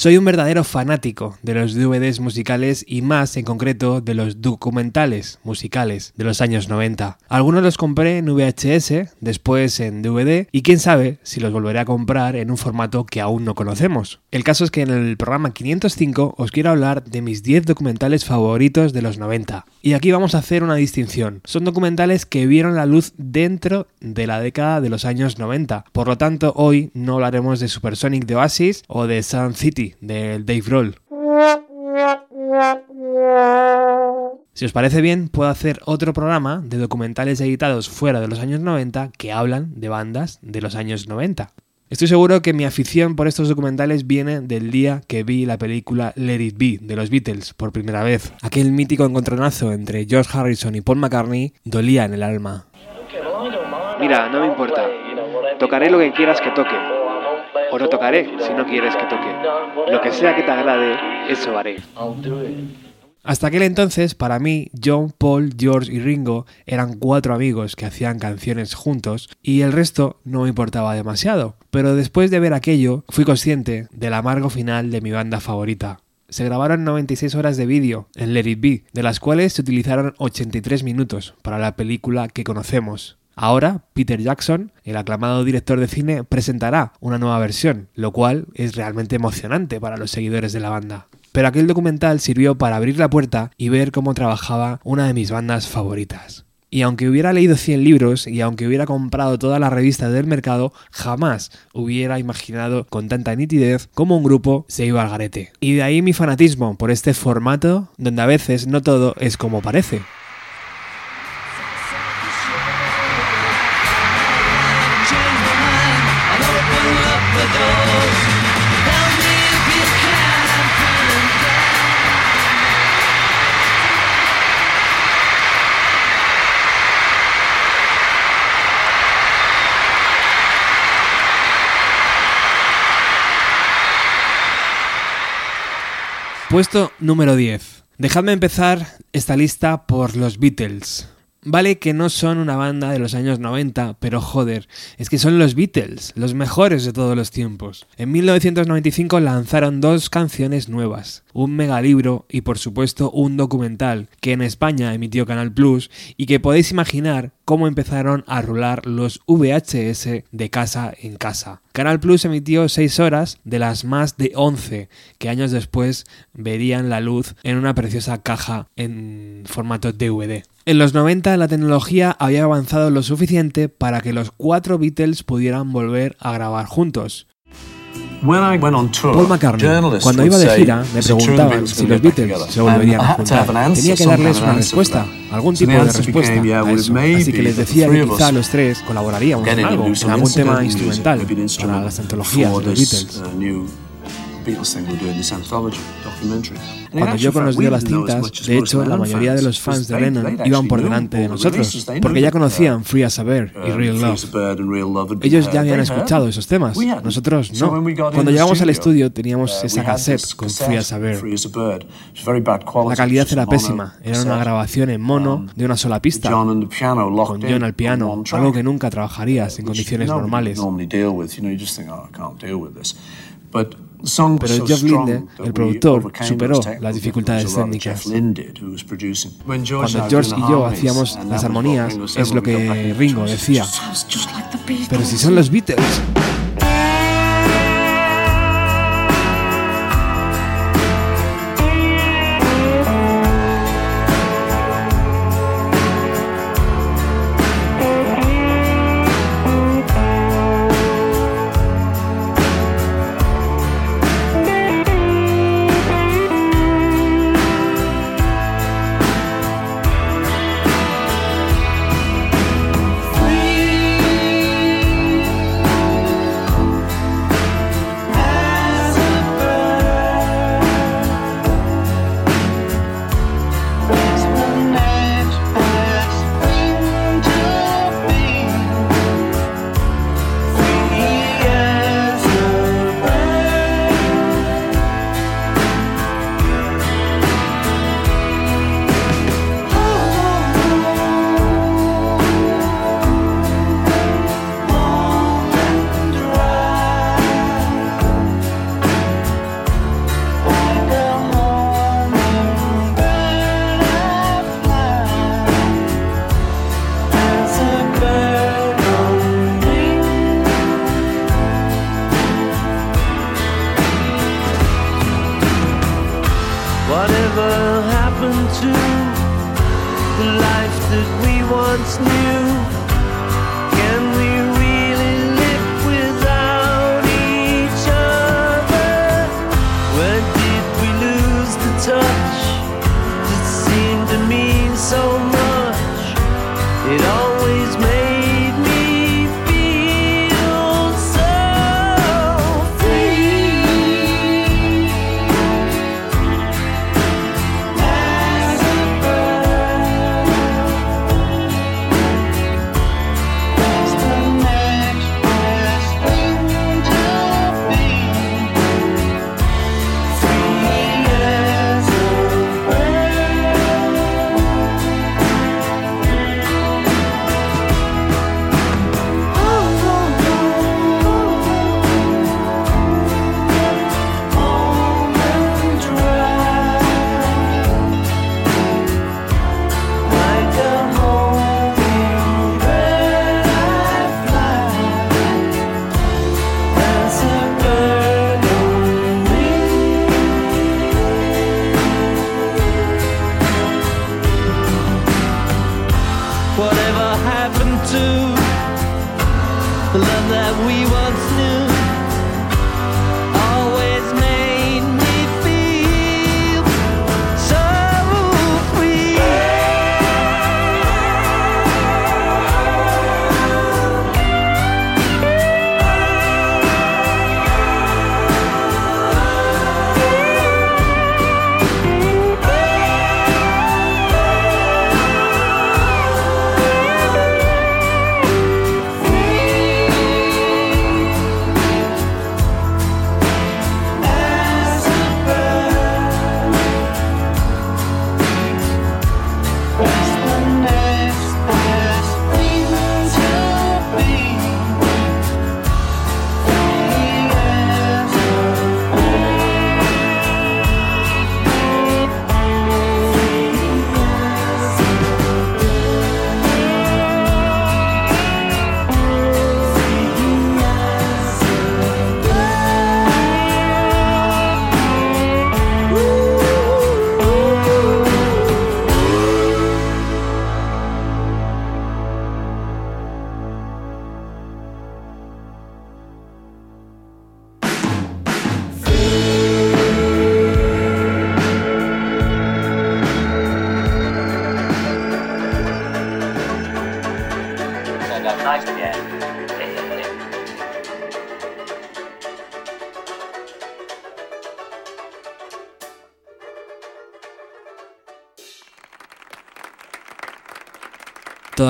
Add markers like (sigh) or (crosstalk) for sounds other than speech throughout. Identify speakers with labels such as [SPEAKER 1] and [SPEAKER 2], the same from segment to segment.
[SPEAKER 1] Soy un verdadero fanático de los DVDs musicales y más en concreto de los documentales musicales de los años 90. Algunos los compré en VHS, después en DVD y quién sabe si los volveré a comprar en un formato que aún no conocemos. El caso es que en el programa 505 os quiero hablar de mis 10 documentales favoritos de los 90. Y aquí vamos a hacer una distinción. Son documentales que vieron la luz dentro de la década de los años 90. Por lo tanto, hoy no hablaremos de Supersonic de Oasis o de Sun City del Dave Roll. Si os parece bien, puedo hacer otro programa de documentales editados fuera de los años 90 que hablan de bandas de los años 90. Estoy seguro que mi afición por estos documentales viene del día que vi la película Let It Be de los Beatles por primera vez. Aquel mítico encontronazo entre George Harrison y Paul McCartney dolía en el alma. Mira, no me importa. Tocaré lo que quieras que toque o no tocaré si no quieres que toque. Lo que sea que te agrade, eso haré. Hasta aquel entonces, para mí, John, Paul, George y Ringo eran cuatro amigos que hacían canciones juntos y el resto no me importaba demasiado. Pero después de ver aquello, fui consciente del amargo final de mi banda favorita. Se grabaron 96 horas de vídeo en Let It Be, de las cuales se utilizaron 83 minutos para la película que conocemos. Ahora, Peter Jackson, el aclamado director de cine, presentará una nueva versión, lo cual es realmente emocionante para los seguidores de la banda. Pero aquel documental sirvió para abrir la puerta y ver cómo trabajaba una de mis bandas favoritas. Y aunque hubiera leído 100 libros y aunque hubiera comprado todas las revistas del mercado, jamás hubiera imaginado con tanta nitidez cómo un grupo se iba al garete. Y de ahí mi fanatismo por este formato donde a veces no todo es como parece. Puesto número 10. Dejadme empezar esta lista por los Beatles. Vale que no son una banda de los años 90, pero joder, es que son los Beatles, los mejores de todos los tiempos. En 1995 lanzaron dos canciones nuevas, un megalibro y por supuesto un documental que en España emitió Canal Plus y que podéis imaginar cómo empezaron a rular los VHS de casa en casa. Canal Plus emitió 6 horas de las más de 11 que años después verían la luz en una preciosa caja en formato DVD. En los 90 la tecnología había avanzado lo suficiente para que los cuatro Beatles pudieran volver a grabar juntos. Paul McCartney, cuando iba de gira, me preguntaban si los Beatles se volverían a juntar. Tenía que darles una respuesta, algún tipo de respuesta a eso. Así que les decía que quizá los tres colaboraríamos en algo, en algún tema instrumental para las antologías de los Beatles. Cuando yo conocía las cintas, de hecho, la mayoría de los fans de Lennon iban por delante de nosotros, porque ya conocían Free as a Bird y Real Love. Ellos ya habían escuchado esos temas, nosotros no. Cuando llegamos al estudio teníamos esa cassette con Free as a Bird. La calidad era pésima, era una grabación en mono de una sola pista, con John al piano, algo que nunca trabajarías en condiciones normales. Pero Jeff Linde, el productor, superó las dificultades técnicas. Cuando George y yo hacíamos las armonías, es lo que Ringo decía. Pero si son los Beatles.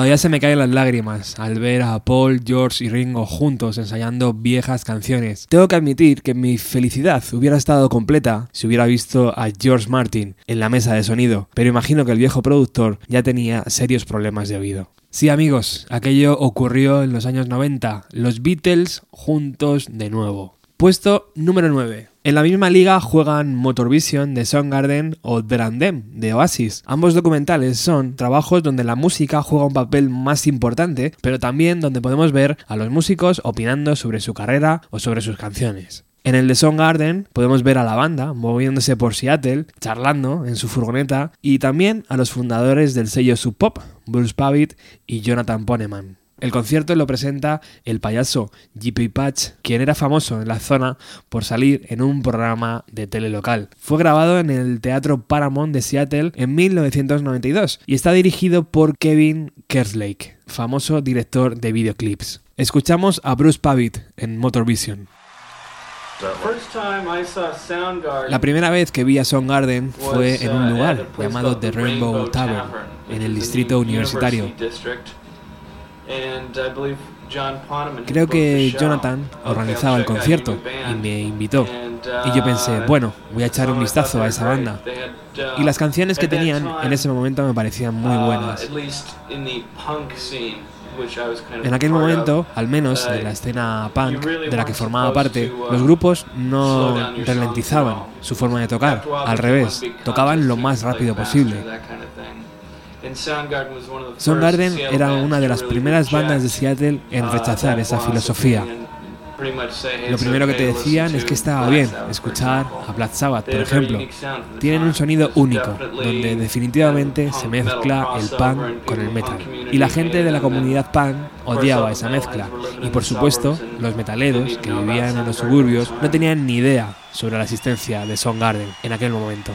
[SPEAKER 1] Todavía se me caen las lágrimas al ver a Paul, George y Ringo juntos ensayando viejas canciones. Tengo que admitir que mi felicidad hubiera estado completa si hubiera visto a George Martin en la mesa de sonido, pero imagino que el viejo productor ya tenía serios problemas de oído. Sí amigos, aquello ocurrió en los años 90, los Beatles juntos de nuevo. Puesto número 9. En la misma liga juegan Motorvision de Soundgarden o Drandem de Oasis. Ambos documentales son trabajos donde la música juega un papel más importante, pero también donde podemos ver a los músicos opinando sobre su carrera o sobre sus canciones. En el de Soundgarden podemos ver a la banda moviéndose por Seattle, charlando en su furgoneta, y también a los fundadores del sello Sub Pop, Bruce Pavitt y Jonathan Poneman. El concierto lo presenta el payaso JP Patch, quien era famoso en la zona por salir en un programa de tele local. Fue grabado en el Teatro Paramount de Seattle en 1992 y está dirigido por Kevin Kerslake, famoso director de videoclips. Escuchamos a Bruce Pavitt en Motorvision. La primera vez que vi a Soundgarden fue en un lugar llamado The Rainbow Tavern, en el distrito universitario. Creo que Jonathan organizaba el concierto y me invitó. Y yo pensé, bueno, voy a echar un vistazo a esa banda. Y las canciones que tenían en ese momento me parecían muy buenas. En aquel momento, al menos en la escena punk de la que formaba parte, los grupos no ralentizaban su forma de tocar, al revés, tocaban lo más rápido posible. Soundgarden era una de las primeras bandas de Seattle en rechazar esa filosofía. Lo primero que te decían es que estaba bien escuchar a Black Sabbath, por ejemplo. Tienen un sonido único, donde definitivamente se mezcla el punk con el metal. Y la gente de la comunidad punk odiaba esa mezcla. Y por supuesto, los metaleros que vivían en los suburbios no tenían ni idea sobre la existencia de Soundgarden en aquel momento.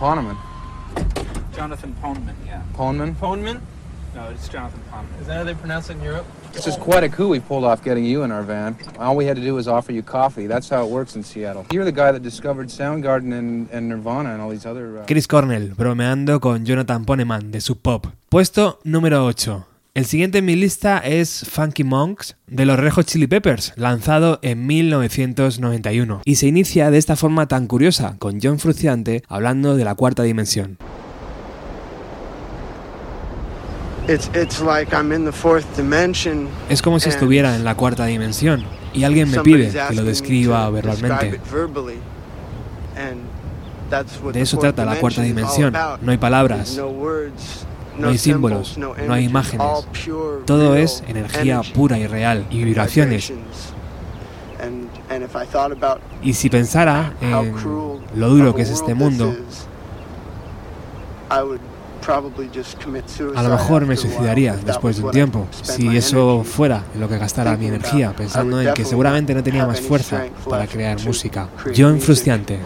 [SPEAKER 2] Poneman.
[SPEAKER 3] Jonathan Poneman, yeah.
[SPEAKER 2] Poneman?
[SPEAKER 3] Poneman? No, it's Jonathan Poneman.
[SPEAKER 4] Is that how they pronounce it in Europe?
[SPEAKER 2] This is quite a coup we pulled off getting you in our van. All we had to do was offer you coffee. That's how it works in Seattle. You're the guy that discovered Soundgarden and, and Nirvana and all these other. Uh...
[SPEAKER 1] Chris Cornell bromeando con Jonathan Poneman de Sub Pop. Puesto número 8. El siguiente en mi lista es Funky Monks de los Red Hot Chili Peppers, lanzado en 1991. Y se inicia de esta forma tan curiosa, con John Frusciante hablando de la cuarta dimensión.
[SPEAKER 5] It's it's like I'm in the fourth dimension.
[SPEAKER 1] Es como si estuviera en la cuarta dimensión y alguien me pide que lo describa verbalmente. De eso trata la cuarta dimensión. No hay palabras,
[SPEAKER 5] no
[SPEAKER 1] hay símbolos, no hay imágenes. todo es energía pura y real y vibraciones. Y si pensara en lo duro que es este mundo, a lo mejor me suicidaría después de un tiempo, si eso fuera lo que gastara mi energía, pensando en que seguramente no tenía más fuerza para crear música. John
[SPEAKER 5] music.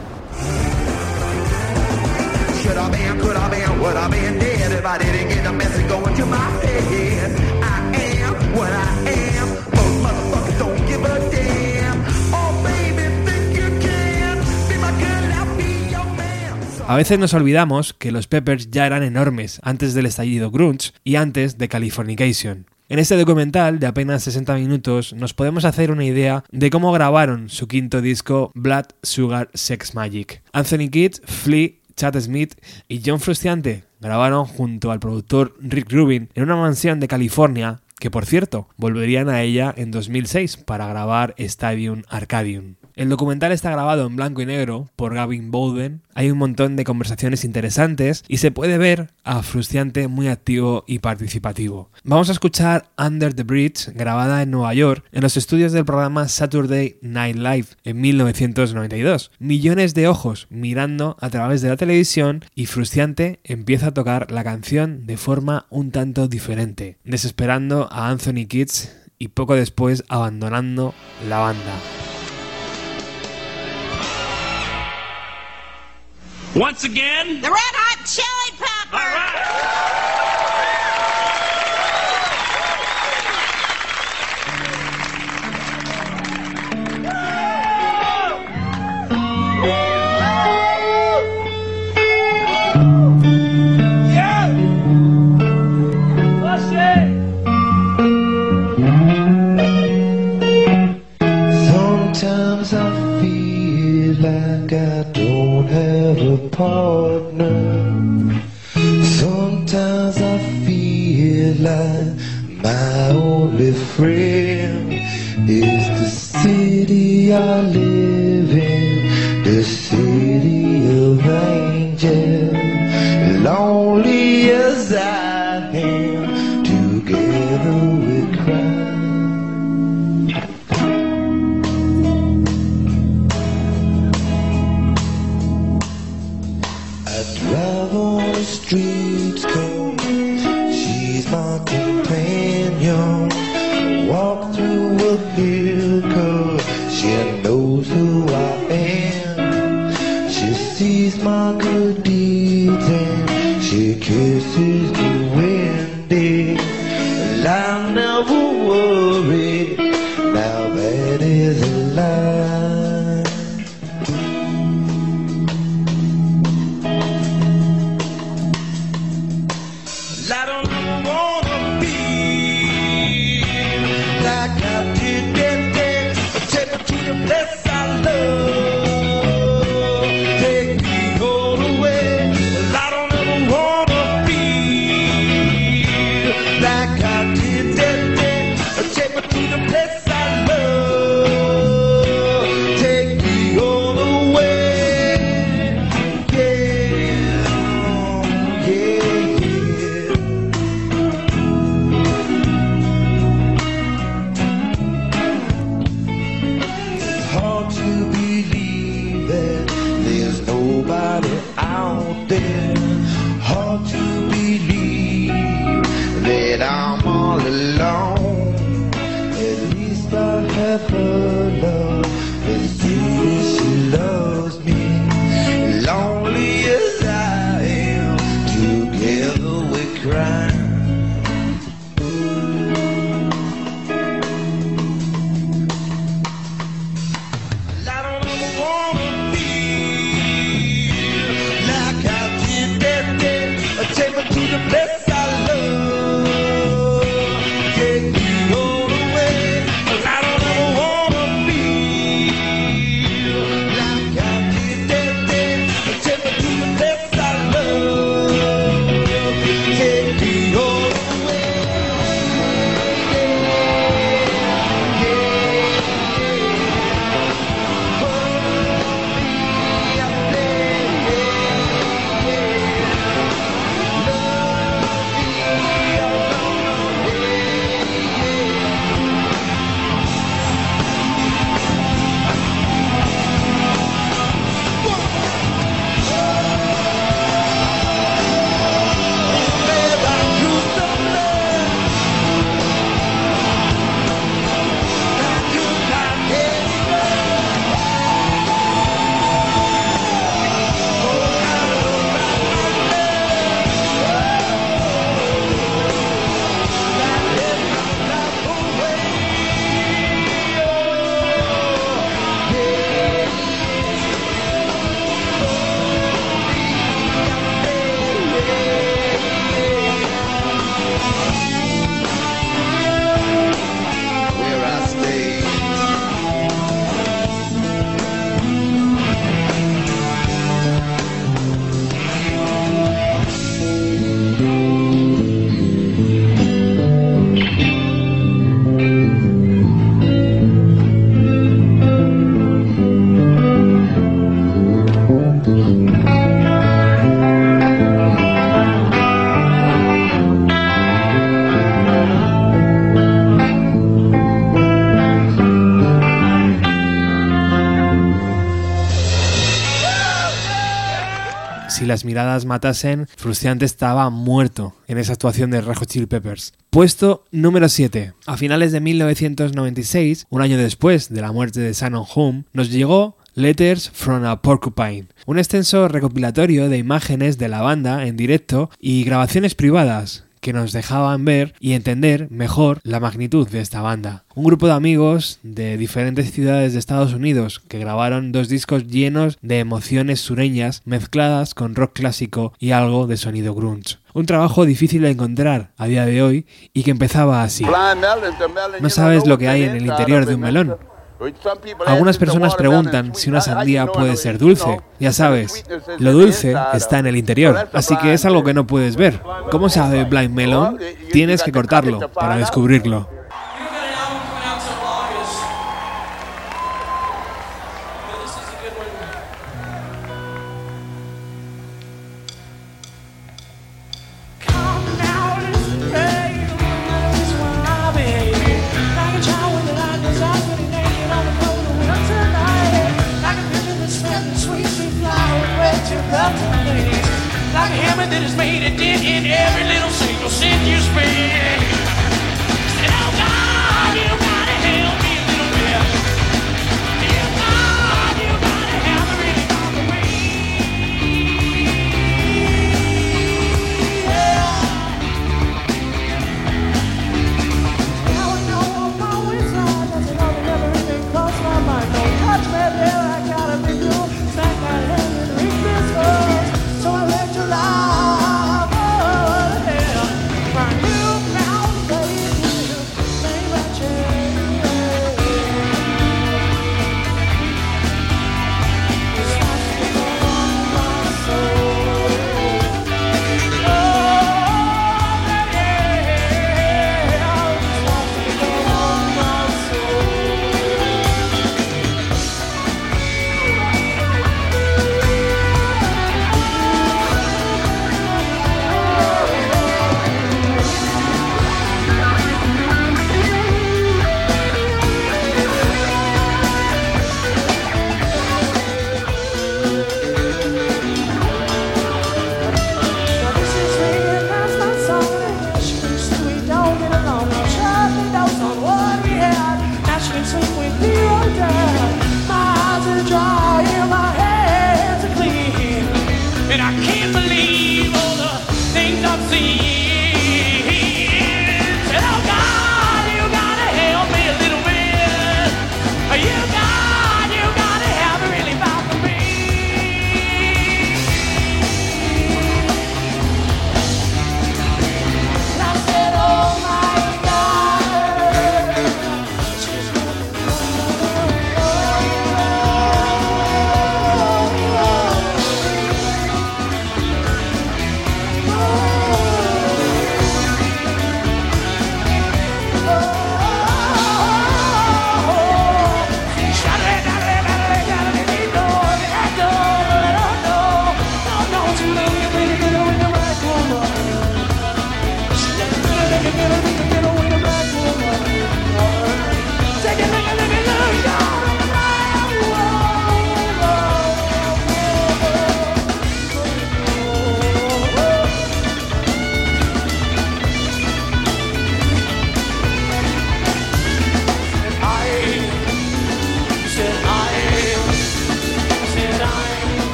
[SPEAKER 6] A
[SPEAKER 1] veces nos olvidamos que los Peppers ya eran enormes antes del estallido grunge y antes de Californication. En este documental de apenas 60 minutos nos podemos hacer una idea de cómo grabaron su quinto disco Blood Sugar Sex Magic. Anthony Kidd, Flea, Chad Smith y John Frusciante grabaron junto al productor Rick Rubin en una mansión de California que por cierto volverían a ella en 2006 para grabar Stadium Arcadium. El documental está grabado en blanco y negro por Gavin Bowden, hay un montón de conversaciones interesantes y se puede ver a Frusciante muy activo y participativo. Vamos a escuchar Under the Bridge, grabada en Nueva York, en los estudios del programa Saturday Night Live en 1992. Millones de ojos mirando a través de la televisión y Frusciante empieza a tocar la canción de forma un tanto diferente, desesperando a Anthony Kids y poco después abandonando la banda.
[SPEAKER 7] Once again,
[SPEAKER 8] The Red Hot Chili Peppers.
[SPEAKER 9] Sometimes I feel like I don't have a partner. Sometimes I feel like my only friend is the city I live in,
[SPEAKER 1] Matasen, Frusciante estaba muerto en esa actuación de Hot Chili Peppers. Puesto número 7. A finales de 1996, un año después de la muerte de Shannon Home, nos llegó Letters from a Porcupine, un extenso recopilatorio de imágenes de la banda en directo y grabaciones privadas que nos dejaban ver y entender mejor la magnitud de esta banda. Un grupo de amigos de diferentes ciudades de Estados Unidos que grabaron dos discos llenos de emociones sureñas mezcladas con rock clásico y algo de sonido grunge. Un trabajo difícil de encontrar a día de hoy y que empezaba así. No sabes lo que hay en el interior de un melón. Algunas personas preguntan si una sandía puede ser dulce. Ya sabes, lo dulce está en el interior, así que es algo que no puedes ver. ¿Cómo sabe Blind Melon? Tienes que cortarlo para descubrirlo.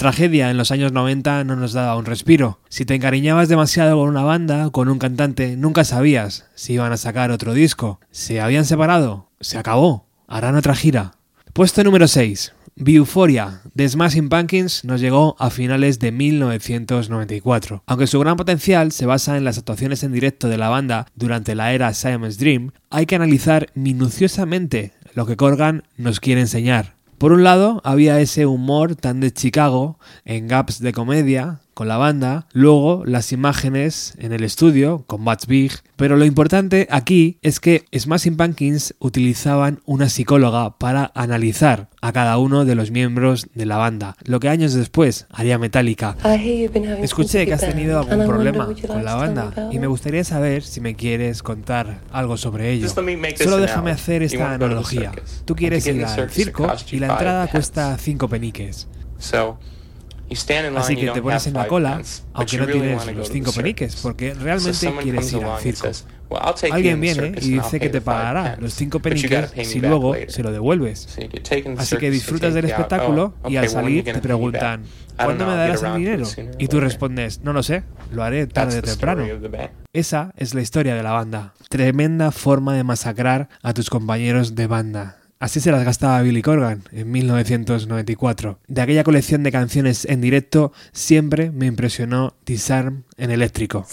[SPEAKER 1] Tragedia en los años 90 no nos daba un respiro. Si te encariñabas demasiado con una banda con un cantante, nunca sabías si iban a sacar otro disco. ¿Se habían separado? Se acabó. Harán otra gira. Puesto número 6. Euphoria de Smashing Pumpkins nos llegó a finales de 1994. Aunque su gran potencial se basa en las actuaciones en directo de la banda durante la era Simon's Dream, hay que analizar minuciosamente lo que Corgan nos quiere enseñar. Por un lado, había ese humor tan de Chicago en gaps de comedia, con la banda, luego las imágenes en el estudio con Butch Big, pero lo importante aquí es que Smashing Pumpkins utilizaban una psicóloga para analizar a cada uno de los miembros de la banda, lo que años después haría Metallica. Escuché que has tenido algún problema con la banda y me gustaría saber si me quieres contar algo sobre ello. Solo déjame hacer esta analogía. Tú quieres ir al circo y la entrada cuesta 5 peniques. Así que te pones en la cola, aunque no tienes los 5 peniques, porque realmente quieres ir al circo. Alguien viene y dice que te pagará los 5 peniques si luego se lo devuelves. Así que disfrutas del espectáculo y al salir te preguntan, ¿cuándo me darás el dinero? Y tú respondes, no lo sé, lo haré tarde o temprano. Esa es la historia de la banda. Tremenda forma de masacrar a tus compañeros de banda. Así se las gastaba Billy Corgan en 1994. De aquella colección de canciones en directo siempre me impresionó Disarm en eléctrico.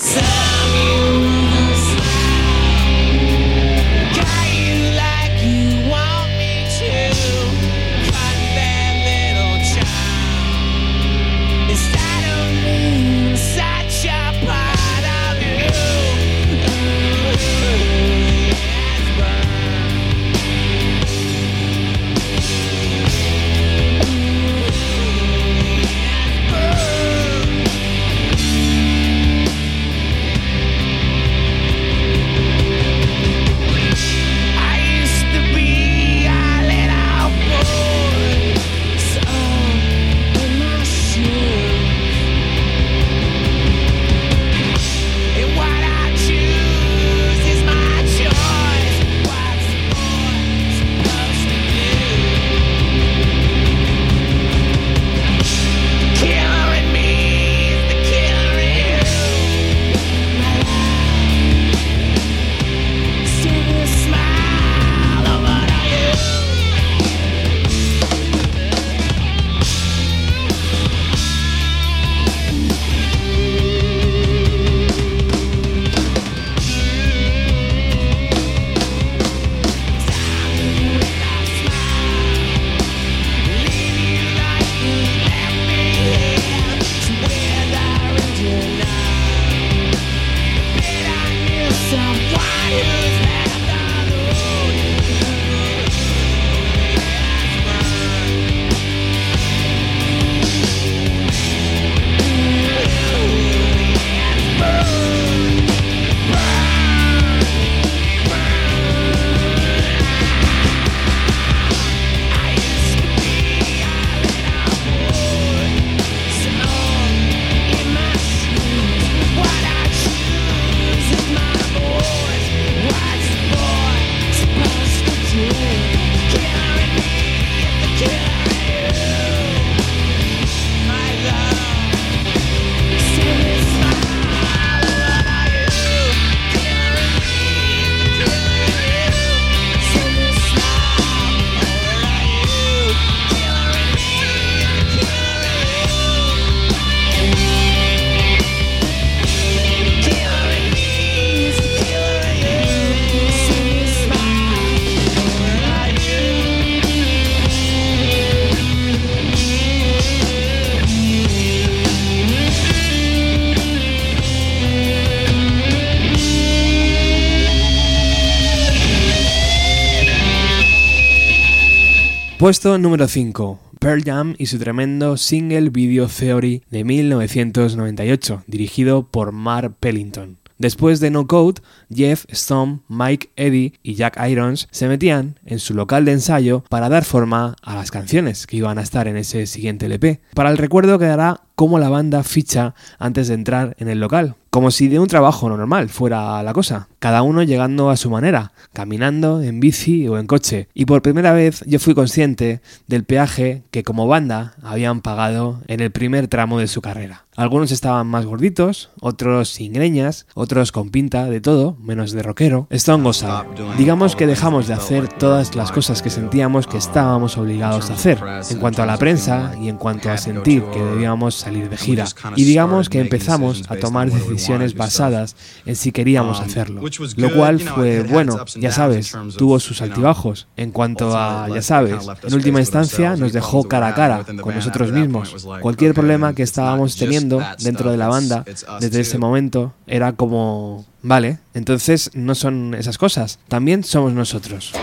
[SPEAKER 1] Puesto número 5. Pearl Jam y su tremendo single Video Theory de 1998, dirigido por Mark Pellington. Después de No Code, Jeff, Storm, Mike, Eddie y Jack Irons se metían en su local de ensayo para dar forma a las canciones que iban a estar en ese siguiente LP. Para el recuerdo quedará cómo la banda ficha antes de entrar en el local, como si de un trabajo normal fuera la cosa, cada uno llegando a su manera, caminando, en bici o en coche. Y por primera vez yo fui consciente del peaje que como banda habían pagado en el primer tramo de su carrera. Algunos estaban más gorditos, otros sin greñas, otros con pinta de todo, menos de rockero. Goza. Digamos que dejamos de hacer todas las cosas que sentíamos que estábamos obligados a hacer, en cuanto a la prensa y en cuanto a sentir que debíamos salir de gira. Y digamos que empezamos a tomar decisiones basadas en si queríamos hacerlo. Lo cual fue bueno, ya sabes, tuvo sus altibajos. En cuanto a, ya sabes, en última instancia nos dejó cara a cara con nosotros mismos. Cualquier problema que estábamos teniendo
[SPEAKER 10] haciendo dentro de la banda desde ese momento era como, vale, entonces no son esas cosas, también somos nosotros.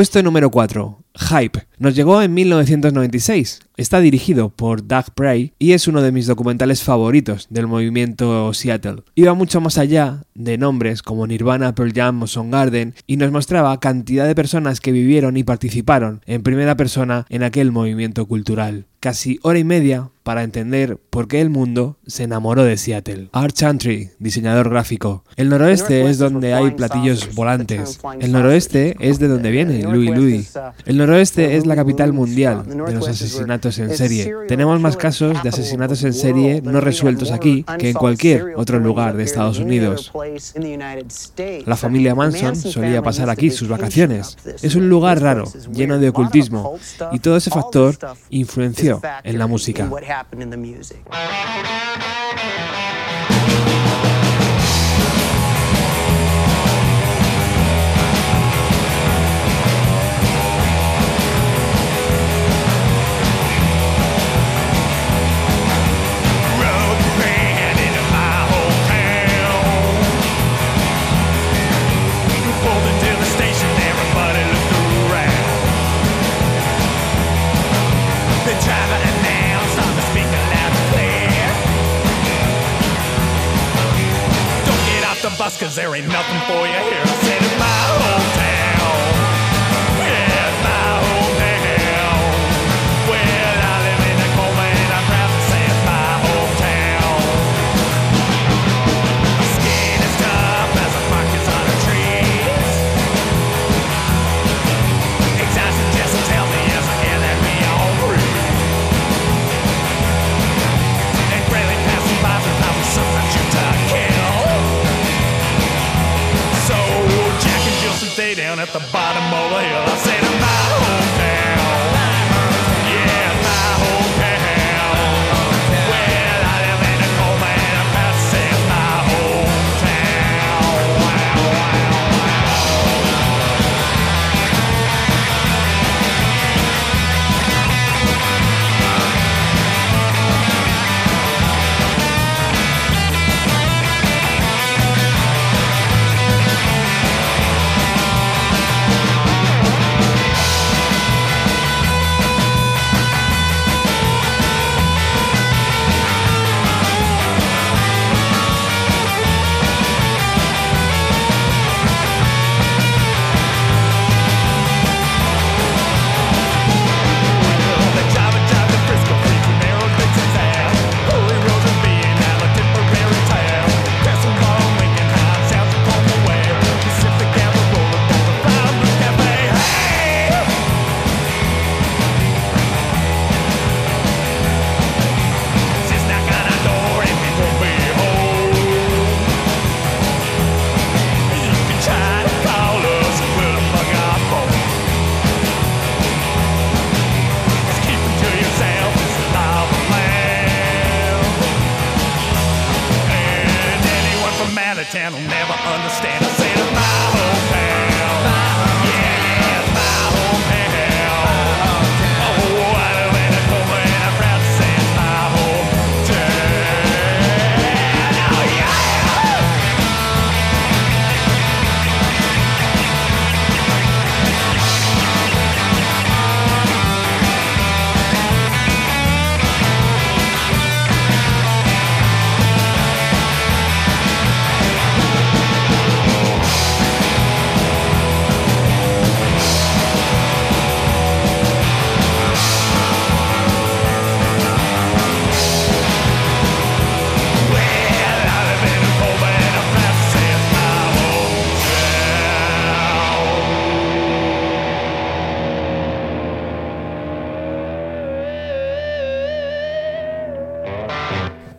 [SPEAKER 10] Puesto número 4. Hype. Nos llegó en 1996. Está dirigido por Doug Bray y es uno de mis documentales favoritos del movimiento Seattle. Iba mucho más allá de nombres como Nirvana, Pearl Jam o Soundgarden y nos mostraba cantidad de personas que vivieron y participaron en primera persona en aquel movimiento cultural. Casi hora y media para entender por qué el mundo se enamoró de Seattle. Art Chantry, diseñador gráfico. El noroeste es donde hay platillos volantes. El noroeste es de donde viene Louis Louis. El noroeste es la capital mundial de los asesinatos en serie. Tenemos más casos de asesinatos en serie no resueltos aquí que en cualquier otro lugar de Estados Unidos. La familia Manson solía pasar aquí sus vacaciones. Es un lugar raro, lleno de ocultismo, y todo ese factor influenció en la música.
[SPEAKER 4] Cause there ain't nothing for you here.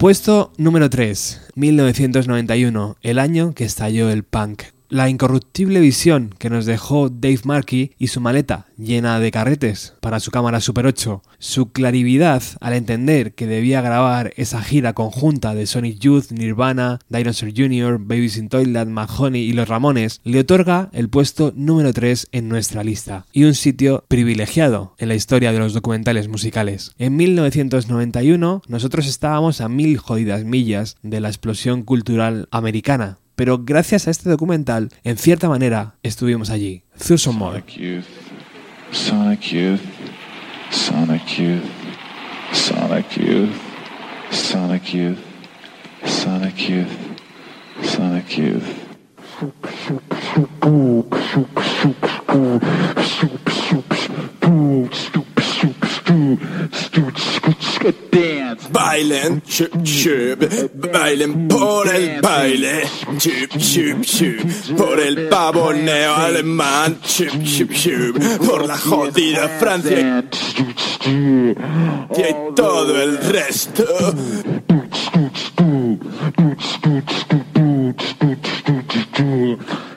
[SPEAKER 1] Puesto número 3, 1991, el año que estalló el punk. La incorruptible visión que nos dejó Dave Markey y su maleta llena de carretes para su cámara Super 8, su clarividad al entender que debía grabar esa gira conjunta de Sonic Youth, Nirvana, Dinosaur Jr., Babies in Toilet, Mahoney y Los Ramones, le otorga el puesto número 3 en nuestra lista y un sitio privilegiado en la historia de los documentales musicales. En 1991 nosotros estábamos a mil jodidas millas de la explosión cultural americana, pero gracias a este documental, en cierta manera, estuvimos allí. Thurston.
[SPEAKER 11] Bailen, chup, chup, bailen por el baile, chup, chup, chup, por el pavoneo alemán, chup, chup, chup, por la jodida Francia y todo el resto.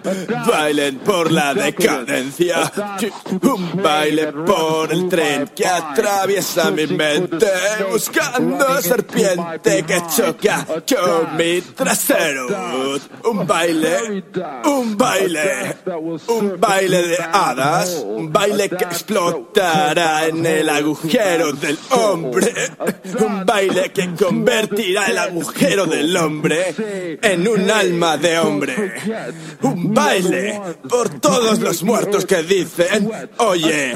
[SPEAKER 11] Bailen por la decadencia, un baile por el tren que atraviesa mi mente, buscando serpiente que choca con mi trasero. Un baile, un baile, un baile de hadas, un baile que explotará en el agujero del hombre, un baile que convertirá el agujero del hombre en un alma de hombre. Un baile por todos los muertos que dicen, oye,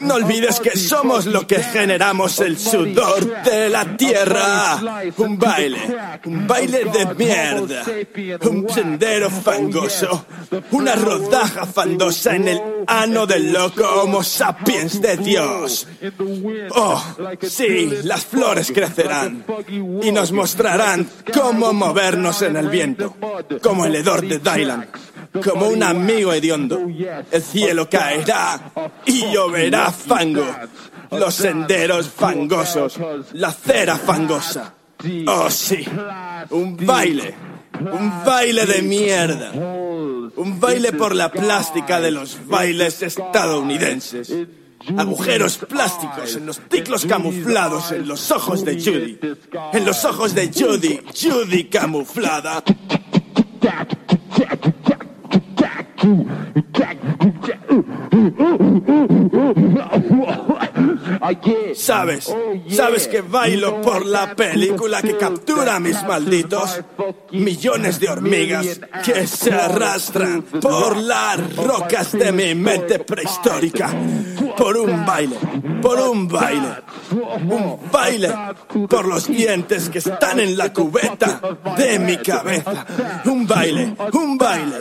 [SPEAKER 11] no olvides que somos lo que generamos el sudor de la tierra. Un baile, un baile de mierda, un sendero fangoso, una rodaja fandosa en el ano del loco homo sapiens de Dios. Oh, sí, las flores crecerán y nos mostrarán cómo movernos en el viento, como el hedor de Dylan, como un amigo hediondo. El cielo caerá y lloverá fango, los senderos fangosos, la cera fangosa. Oh, sí, un baile, un baile de mierda. Un baile por la plástica de los bailes estadounidenses. Agujeros plásticos en los ciclos camuflados en los ojos de Judy. En los ojos de Judy, Judy camuflada. Sabes, sabes que bailo por la película que captura a mis malditos millones de hormigas que se arrastran por las rocas de mi mente prehistórica. Por un baile, por un baile, un baile por los dientes que están en la cubeta de mi cabeza. Un baile, un baile,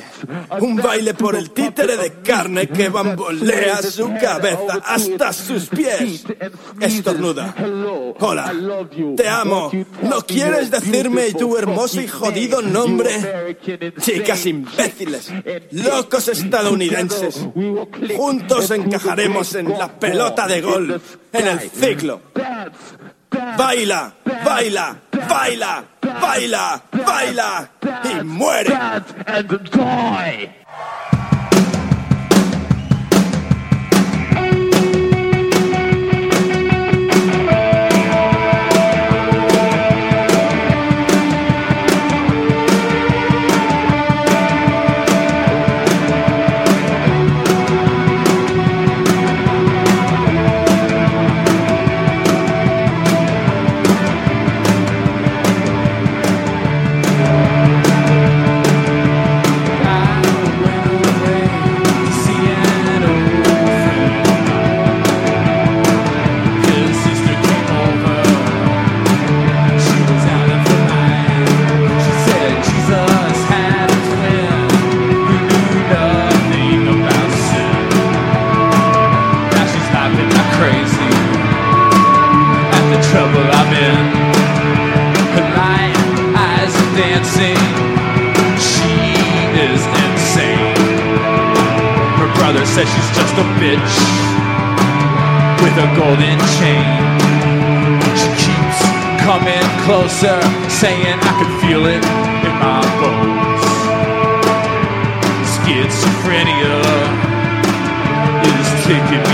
[SPEAKER 11] un baile por el títere de carne que bambolea su cabeza hasta sus pies. Estornuda. Hola, te amo. ¿No quieres decirme tu hermoso y jodido nombre? Chicas imbéciles, locos estadounidenses. Juntos encajaremos en la pelota de golf, en el ciclo. Baila, baila, baila, baila, baila y muere.
[SPEAKER 4] A bitch with a golden chain. She keeps coming closer, saying I can feel it in my bones. Schizophrenia is taking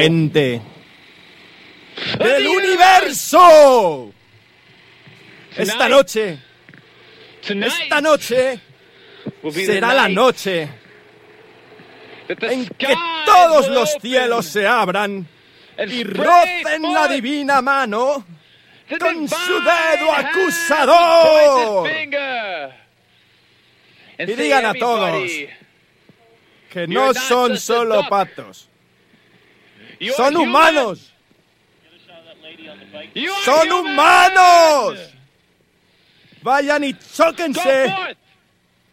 [SPEAKER 12] Gente del universo. Esta noche, esta noche será la noche en que todos los cielos se abran y rocen la divina mano con su dedo acusador. y digan a todos que no son solo patos, son humanos. ¡Son humanos! Vayan y chóquense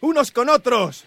[SPEAKER 12] unos con otros,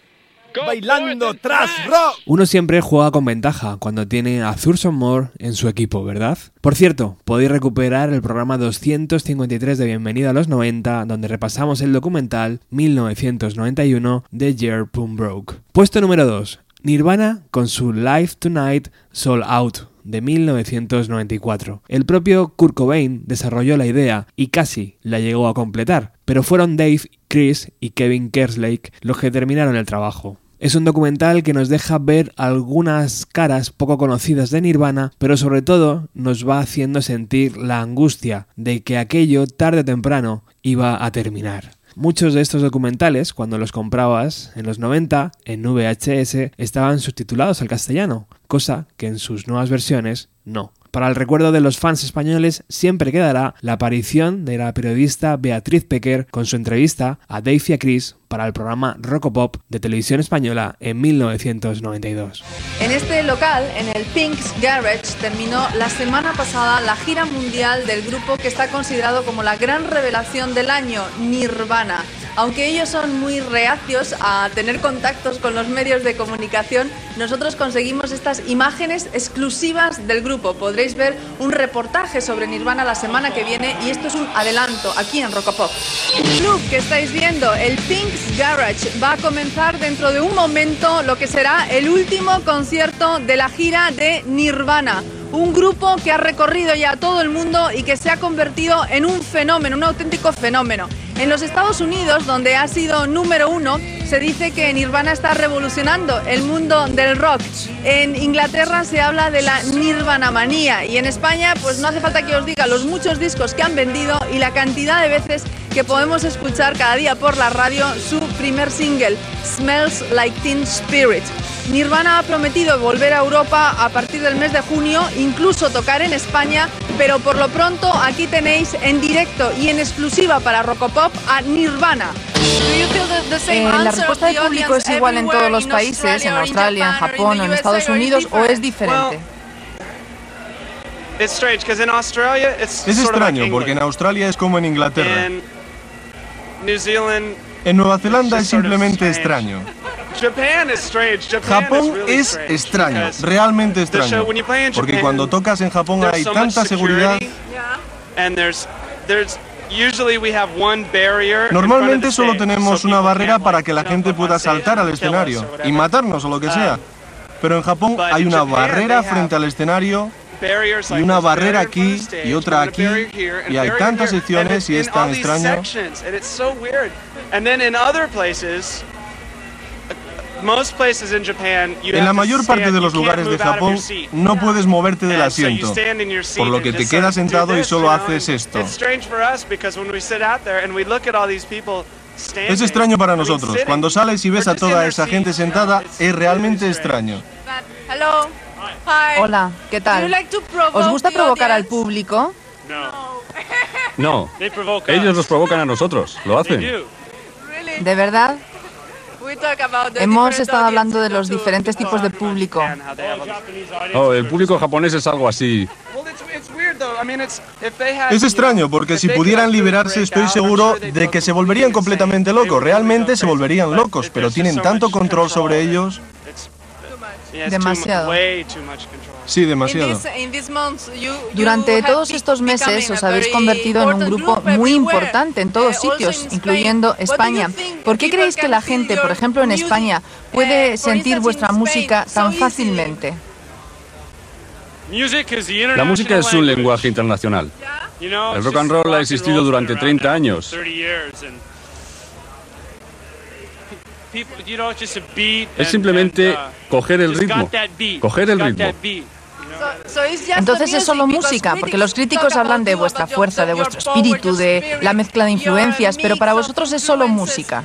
[SPEAKER 12] bailando tras rock.
[SPEAKER 1] Uno siempre juega con ventaja cuando tiene a Thurston Moore en su equipo, ¿verdad? Por cierto, podéis recuperar el programa 253 de Bienvenida a los 90, donde repasamos el documental 1991 de Jer Pumbroke. Puesto número 2. Nirvana con su Live Tonight Soul Out de 1994. El propio Kurt Cobain desarrolló la idea y casi la llegó a completar, pero fueron Dave, Chris y Kevin Kerslake los que terminaron el trabajo. Es un documental que nos deja ver algunas caras poco conocidas de Nirvana, pero sobre todo nos va haciendo sentir la angustia de que aquello tarde o temprano iba a terminar. Muchos de estos documentales, cuando los comprabas en los 90 en VHS, estaban subtitulados al castellano, cosa que en sus nuevas versiones no. Para el recuerdo de los fans españoles siempre quedará la aparición de la periodista Beatriz Pecker con su entrevista a Dave Chris para el programa Rocopop de televisión española en 1992.
[SPEAKER 13] En este local, en el Pink's Garage, terminó la semana pasada la gira mundial del grupo que está considerado como la gran revelación del año, Nirvana. Aunque ellos son muy reacios a tener contactos con los medios de comunicación, nosotros conseguimos estas imágenes exclusivas del grupo. Podréis ver un reportaje sobre Nirvana la semana que viene y esto es un adelanto aquí en Rocopop. El club que estáis viendo, el Pink's Garage, va a comenzar dentro de un momento lo que será el último concierto de la gira de Nirvana. Un grupo que ha recorrido ya todo el mundo y que se ha convertido en un fenómeno, un auténtico fenómeno. En los Estados Unidos, donde ha sido número uno, se dice que Nirvana está revolucionando el mundo del rock. En Inglaterra se habla de la Nirvana manía y en España, pues no hace falta que os diga los muchos discos que han vendido y la cantidad de veces que podemos escuchar cada día por la radio su primer single, Smells Like Teen Spirit. Nirvana ha prometido volver a Europa a partir del mes de junio, incluso tocar en España, pero por lo pronto aquí tenéis en directo y en exclusiva para Rocopop a Nirvana.
[SPEAKER 14] Eh, ¿La respuesta del público es igual en todos los países, en Australia, en Japón o en Estados Unidos, o es diferente?
[SPEAKER 15] Es extraño porque en Australia es como en Inglaterra. En Nueva Zelanda es simplemente extraño. Japón es extraño, realmente extraño. Porque cuando tocas en Japón hay tanta seguridad. Normalmente solo tenemos una barrera para que la gente pueda saltar al escenario y matarnos o lo que sea. Pero en Japón hay una barrera frente al escenario y una barrera aquí y otra aquí y hay tantas secciones y es tan extraño. En la mayor parte de los lugares de Japón no puedes moverte del asiento, por lo que te quedas sentado y solo haces esto. Es extraño para nosotros. Cuando sales y ves a toda esa gente sentada, es realmente extraño.
[SPEAKER 14] Hola, ¿qué tal? ¿Os gusta provocar al público?
[SPEAKER 16] No, ellos nos provocan a nosotros, lo hacen.
[SPEAKER 14] ¿De verdad? Hemos estado hablando de los diferentes tipos de público.
[SPEAKER 16] Oh, el público japonés es algo así.
[SPEAKER 15] Es extraño porque si pudieran liberarse estoy seguro de que se volverían completamente locos. Realmente se volverían locos, pero tienen tanto control sobre ellos.
[SPEAKER 14] Demasiado.
[SPEAKER 15] Sí, demasiado.
[SPEAKER 14] Durante todos estos meses os habéis convertido en un grupo muy importante en todos sitios, incluyendo España. ¿Por qué creéis que la gente, por ejemplo en España, puede sentir vuestra música tan fácilmente?
[SPEAKER 16] La música es un lenguaje internacional. El rock and roll ha existido durante 30 años. Es simplemente coger el ritmo, coger el ritmo.
[SPEAKER 14] Entonces es solo música, porque los críticos hablan de vuestra fuerza, de vuestro espíritu, de la mezcla de influencias, pero para vosotros es solo música.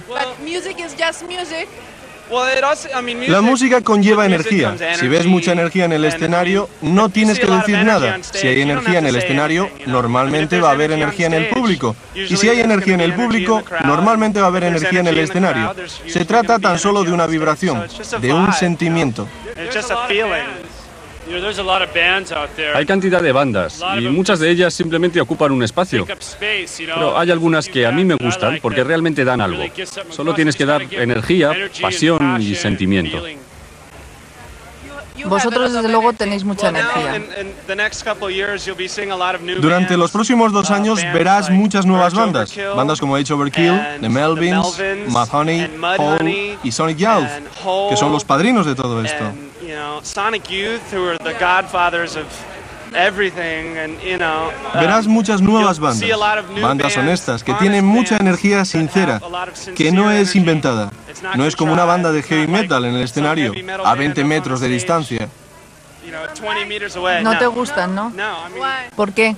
[SPEAKER 15] La música conlleva energía. Si ves mucha energía en el escenario, no tienes que decir nada. Si hay energía en el escenario, normalmente va a haber energía en el público. Y si hay energía en el público, normalmente va a haber energía en el escenario. Se trata tan solo de una vibración, de un sentimiento.
[SPEAKER 16] Hay cantidad de bandas y muchas de ellas simplemente ocupan un espacio. Pero hay algunas que a mí me gustan porque realmente dan algo. Solo tienes que dar energía, pasión y sentimiento.
[SPEAKER 14] Vosotros desde luego tenéis mucha energía.
[SPEAKER 15] Durante los próximos dos años verás muchas nuevas bandas. Bandas como H Overkill, The Melvins, Mad Honey, Hole y Sonic Youth, que son los padrinos de todo esto. Verás muchas nuevas bandas, bandas honestas, que tienen mucha energía sincera, que no es inventada. No es como una banda de heavy metal en el escenario, a 20 metros de distancia.
[SPEAKER 14] No te gustan, ¿no? ¿Por qué?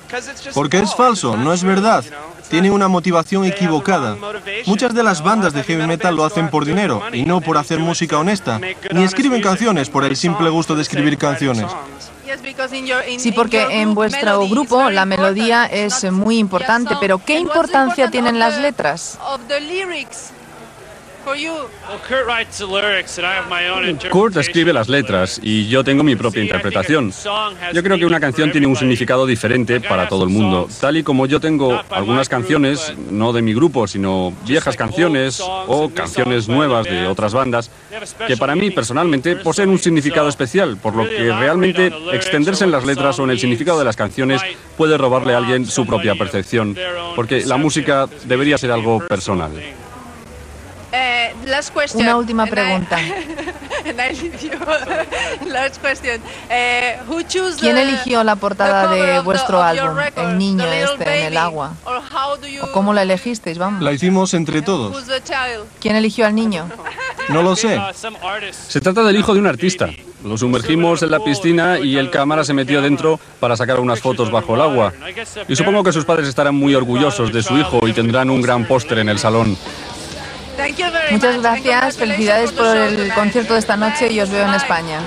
[SPEAKER 15] Porque es falso, no es verdad. Tiene una motivación equivocada. Muchas de las bandas de heavy metal lo hacen por dinero y no por hacer música honesta. Ni escriben canciones por el simple gusto de escribir canciones.
[SPEAKER 14] Sí, porque en vuestro grupo la melodía es muy importante, pero ¿qué importancia tienen las letras?
[SPEAKER 16] Kurt escribe las letras y yo tengo mi propia interpretación. Yo creo que una canción tiene un significado diferente para todo el mundo. Tal y como yo tengo algunas canciones, no de mi grupo, sino viejas canciones o canciones nuevas de otras bandas, que para mí personalmente poseen un significado especial, por lo que realmente extenderse en las letras o en el significado de las canciones puede robarle a alguien su propia percepción, porque la música debería ser algo personal.
[SPEAKER 14] Una última pregunta. (laughs) (laughs) ¿Quién eligió la portada de vuestro álbum, El niño este en el agua? ¿O cómo la elegisteis? Vamos.
[SPEAKER 15] La hicimos entre todos.
[SPEAKER 14] ¿Quién eligió al niño? (laughs)
[SPEAKER 15] No lo sé.
[SPEAKER 16] Se trata del hijo de un artista. Lo sumergimos en la piscina y el cámara se metió dentro para sacar unas fotos bajo el agua. Y supongo que sus padres estarán muy orgullosos de su hijo y tendrán un gran póster en el salón.
[SPEAKER 14] Muchas gracias, felicidades por el concierto de esta noche y os veo en España.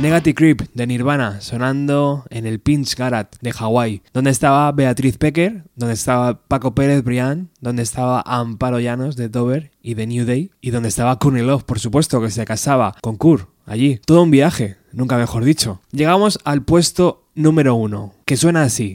[SPEAKER 1] Negative Creep de Nirvana sonando en el Pinch Garage de Hawái, donde estaba Beatriz Pecker, donde estaba Paco Pérez Brian, donde estaba Amparo Llanos de Dover y de New Day, y donde estaba Courtney Love, por supuesto, que se casaba con Kurt allí. Todo un viaje, nunca mejor dicho. Llegamos al puesto número uno, que suena así.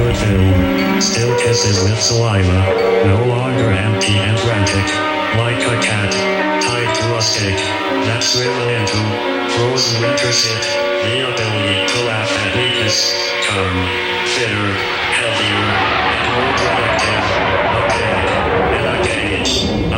[SPEAKER 17] Good film, still kisses with saliva, no longer empty and frantic, like a cat, tied to a stick, that's driven into frozen winter sit, the ability to laugh at weakness, calm, fitter, healthier, and more productive, a pig in a cage,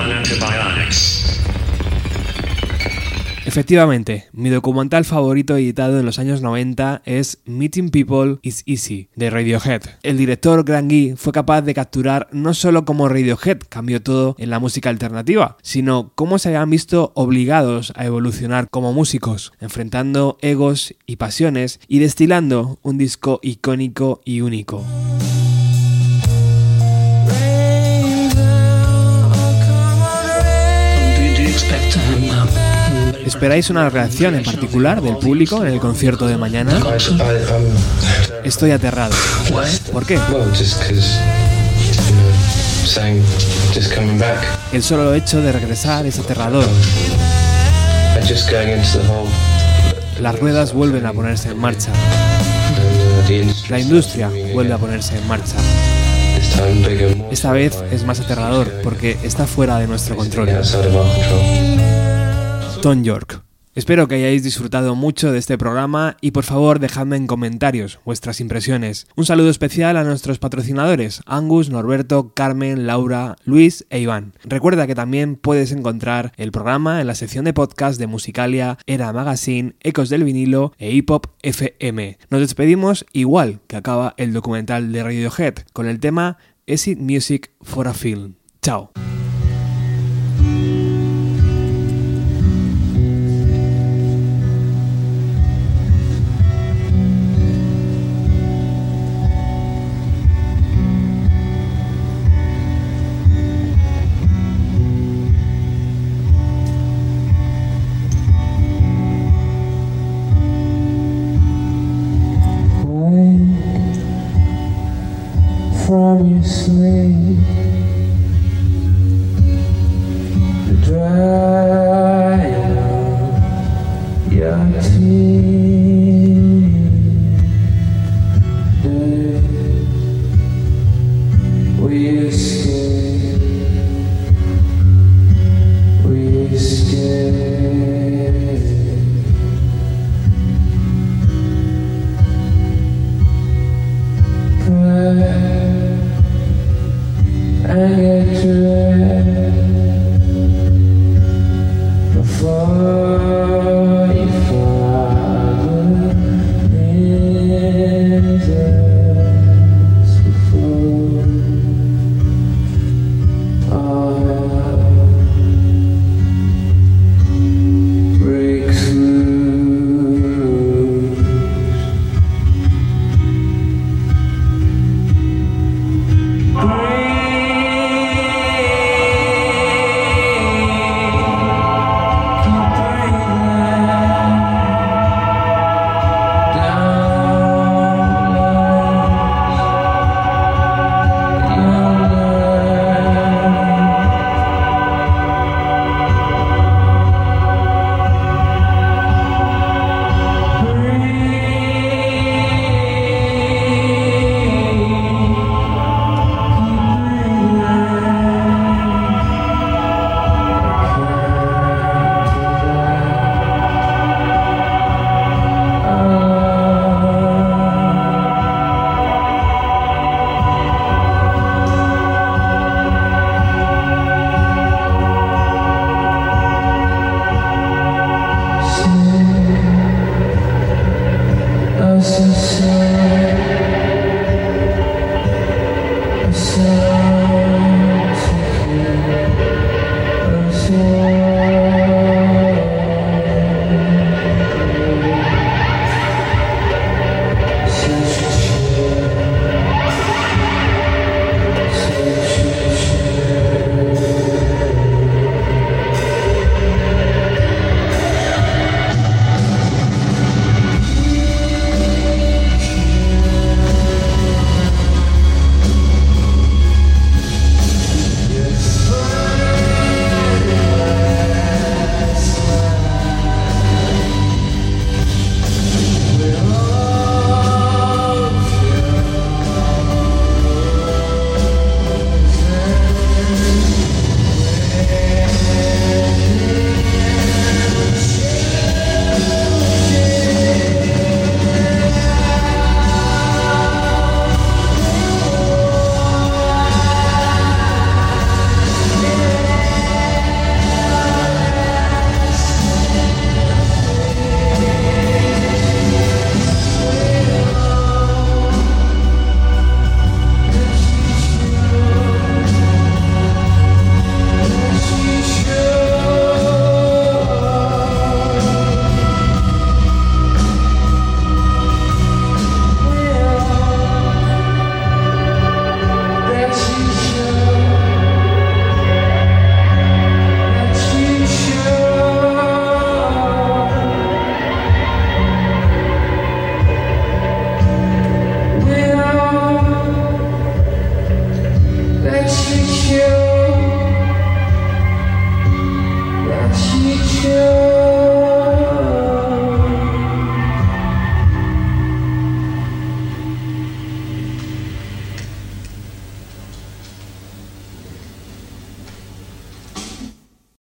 [SPEAKER 1] Efectivamente, mi documental favorito editado en los años 90 es Meeting People is Easy, de Radiohead. El director Grant Gee fue capaz de capturar no solo cómo Radiohead cambió todo en la música alternativa, sino cómo se habían visto obligados a evolucionar como músicos, enfrentando egos y pasiones y destilando un disco icónico y único. ¿Esperáis una reacción en particular del público en el concierto de mañana? Estoy aterrado. ¿Por qué? El solo hecho de regresar es aterrador. Las ruedas vuelven a ponerse en marcha. La industria vuelve a ponerse en marcha. Esta vez es más aterrador porque está fuera de nuestro control. York. Espero que hayáis disfrutado mucho de este programa y por favor dejadme en comentarios vuestras impresiones. Un saludo especial a nuestros patrocinadores Angus, Norberto, Carmen, Laura, Luis e Iván. Recuerda que también puedes encontrar el programa en la sección de podcast de Musicalia, Era Magazine, Ecos del Vinilo e Hip Hop FM. Nos despedimos igual que acaba el documental de Radiohead con el tema Is It Music for a Film. Chao.
[SPEAKER 18] From your sleep.